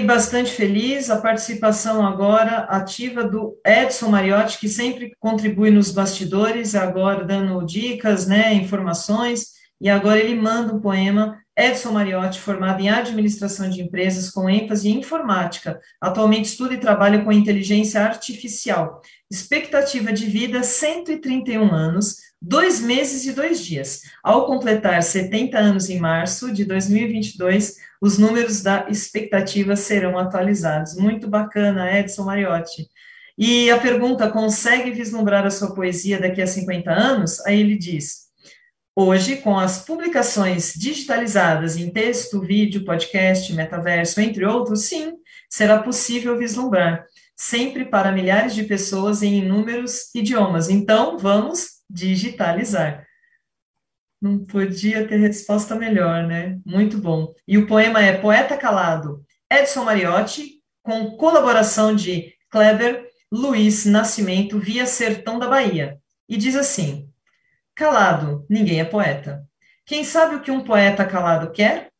bastante feliz. A participação agora ativa do Edson Mariotti, que sempre contribui nos bastidores, agora dando dicas, né, informações, e agora ele manda um poema. Edson Mariotti, formado em administração de empresas com ênfase em informática, atualmente estuda e trabalha com inteligência artificial. Expectativa de vida: 131 anos, dois meses e dois dias. Ao completar 70 anos em março de 2022, os números da expectativa serão atualizados. Muito bacana, Edson Mariotti. E a pergunta: consegue vislumbrar a sua poesia daqui a 50 anos? Aí ele diz. Hoje, com as publicações digitalizadas em texto, vídeo, podcast, metaverso, entre outros, sim, será possível vislumbrar, sempre para milhares de pessoas em inúmeros idiomas. Então, vamos digitalizar. Não podia ter resposta melhor, né? Muito bom. E o poema é Poeta Calado, Edson Mariotti, com colaboração de Kleber Luiz Nascimento via Sertão da Bahia. E diz assim: Calado, ninguém é poeta. Quem sabe o que um poeta calado quer?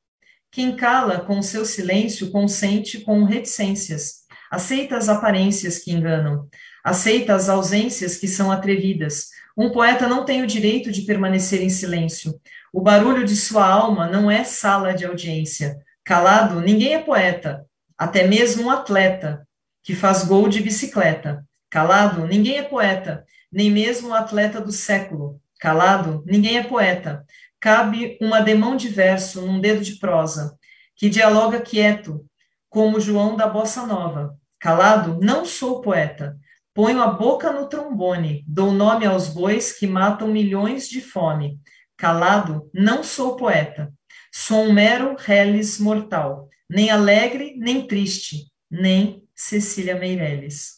Quem cala com seu silêncio consente com reticências, aceita as aparências que enganam, aceita as ausências que são atrevidas. Um poeta não tem o direito de permanecer em silêncio. O barulho de sua alma não é sala de audiência. Calado, ninguém é poeta, até mesmo um atleta que faz gol de bicicleta. Calado, ninguém é poeta, nem mesmo o atleta do século. Calado, ninguém é poeta. Cabe uma demão de verso num dedo de prosa, que dialoga quieto, como João da Bossa Nova. Calado, não sou poeta. Ponho a boca no trombone, dou nome aos bois que matam milhões de fome. Calado, não sou poeta. Sou um mero reles mortal, nem alegre, nem triste, nem Cecília Meirelles.